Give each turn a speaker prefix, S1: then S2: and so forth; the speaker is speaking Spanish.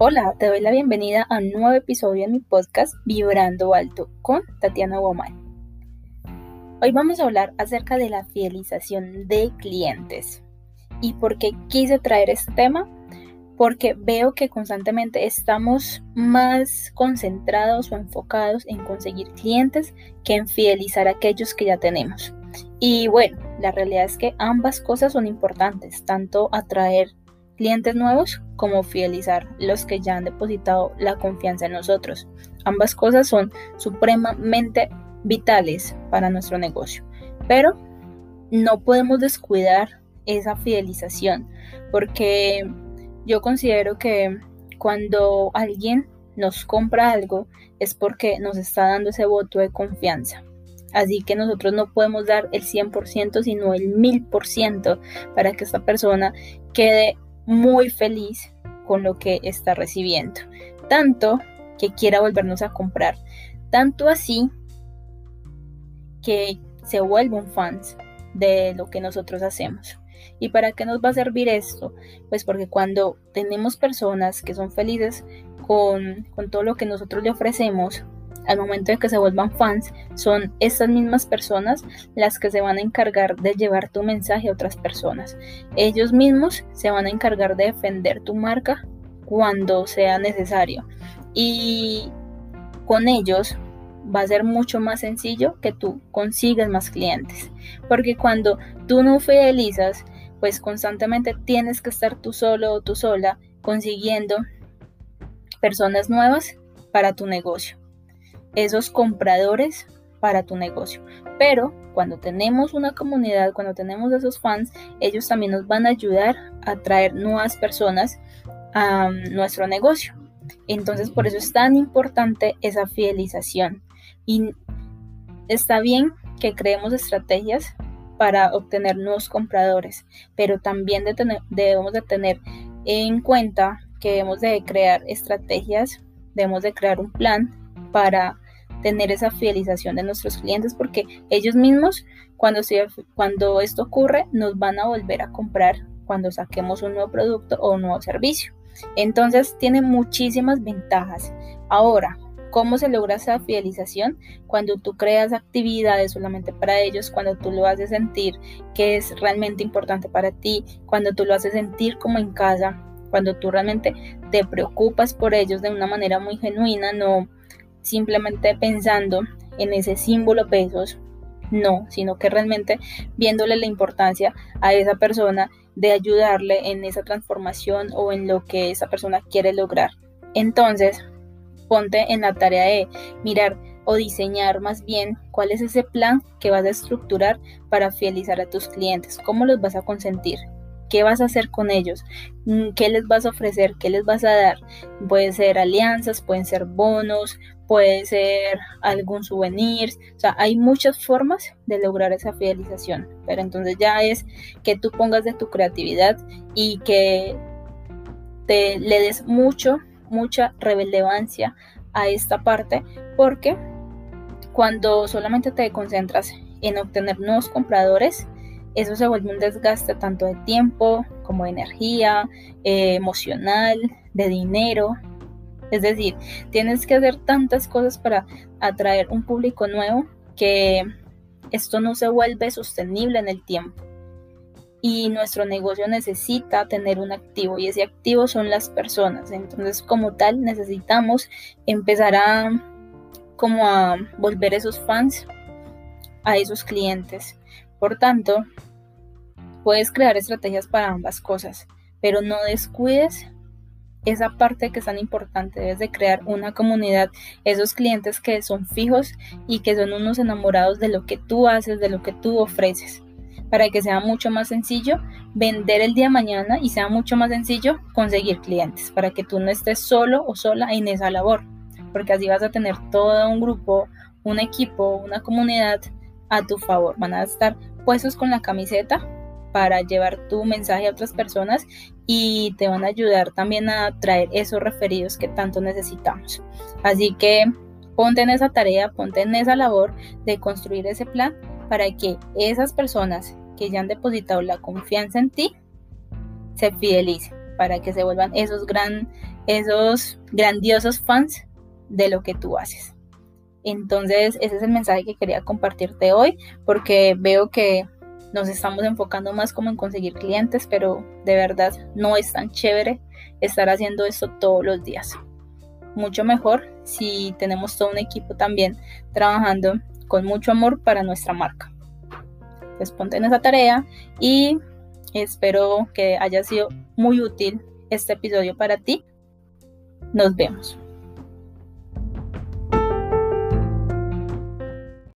S1: Hola, te doy la bienvenida a un nuevo episodio de mi podcast Vibrando Alto con Tatiana Woman. Hoy vamos a hablar acerca de la fidelización de clientes. ¿Y por qué quise traer este tema? Porque veo que constantemente estamos más concentrados o enfocados en conseguir clientes que en fidelizar a aquellos que ya tenemos. Y bueno, la realidad es que ambas cosas son importantes, tanto atraer clientes nuevos como fidelizar los que ya han depositado la confianza en nosotros. Ambas cosas son supremamente vitales para nuestro negocio, pero no podemos descuidar esa fidelización porque yo considero que cuando alguien nos compra algo es porque nos está dando ese voto de confianza. Así que nosotros no podemos dar el 100%, sino el 1000% para que esta persona quede muy feliz con lo que está recibiendo. Tanto que quiera volvernos a comprar. Tanto así que se vuelve un fans de lo que nosotros hacemos. ¿Y para qué nos va a servir esto? Pues porque cuando tenemos personas que son felices con, con todo lo que nosotros le ofrecemos, al momento de que se vuelvan fans, son estas mismas personas las que se van a encargar de llevar tu mensaje a otras personas. Ellos mismos se van a encargar de defender tu marca cuando sea necesario. Y con ellos va a ser mucho más sencillo que tú consigas más clientes. Porque cuando tú no fidelizas, pues constantemente tienes que estar tú solo o tú sola consiguiendo personas nuevas para tu negocio esos compradores para tu negocio. Pero cuando tenemos una comunidad, cuando tenemos esos fans, ellos también nos van a ayudar a traer nuevas personas a nuestro negocio. Entonces por eso es tan importante esa fidelización. Y está bien que creemos estrategias para obtener nuevos compradores, pero también debemos de tener en cuenta que debemos de crear estrategias, debemos de crear un plan para tener esa fidelización de nuestros clientes porque ellos mismos cuando, cuando esto ocurre nos van a volver a comprar cuando saquemos un nuevo producto o un nuevo servicio. Entonces tiene muchísimas ventajas. Ahora, ¿cómo se logra esa fidelización? Cuando tú creas actividades solamente para ellos, cuando tú lo haces sentir que es realmente importante para ti, cuando tú lo haces sentir como en casa, cuando tú realmente te preocupas por ellos de una manera muy genuina, no simplemente pensando en ese símbolo pesos, no, sino que realmente viéndole la importancia a esa persona de ayudarle en esa transformación o en lo que esa persona quiere lograr. Entonces, ponte en la tarea de mirar o diseñar más bien cuál es ese plan que vas a estructurar para fidelizar a tus clientes, cómo los vas a consentir, ¿Qué vas a hacer con ellos? Mm, ¿Qué les vas a ofrecer? ¿Qué les vas a dar? Puede ser alianzas, pueden ser bonos, puede ser algún souvenir. O sea, hay muchas formas de lograr esa fidelización. Pero entonces ya es que tú pongas de tu creatividad y que te le des mucho, mucha relevancia a esta parte porque cuando solamente te concentras en obtener nuevos compradores, eso se vuelve un desgaste tanto de tiempo como de energía, eh, emocional, de dinero. Es decir, tienes que hacer tantas cosas para atraer un público nuevo que esto no se vuelve sostenible en el tiempo. Y nuestro negocio necesita tener un activo y ese activo son las personas. Entonces, como tal, necesitamos empezar a como a volver esos fans a esos clientes. Por tanto, puedes crear estrategias para ambas cosas, pero no descuides esa parte que es tan importante. Debes de crear una comunidad, esos clientes que son fijos y que son unos enamorados de lo que tú haces, de lo que tú ofreces, para que sea mucho más sencillo vender el día de mañana y sea mucho más sencillo conseguir clientes, para que tú no estés solo o sola en esa labor, porque así vas a tener todo un grupo, un equipo, una comunidad a tu favor. Van a estar puestos con la camiseta para llevar tu mensaje a otras personas y te van a ayudar también a traer esos referidos que tanto necesitamos. Así que ponte en esa tarea, ponte en esa labor de construir ese plan para que esas personas que ya han depositado la confianza en ti se fidelicen, para que se vuelvan esos gran esos grandiosos fans de lo que tú haces. Entonces, ese es el mensaje que quería compartirte hoy, porque veo que nos estamos enfocando más como en conseguir clientes, pero de verdad no es tan chévere estar haciendo esto todos los días. Mucho mejor si tenemos todo un equipo también trabajando con mucho amor para nuestra marca. Pues ponte en esa tarea y espero que haya sido muy útil este episodio para ti. Nos vemos.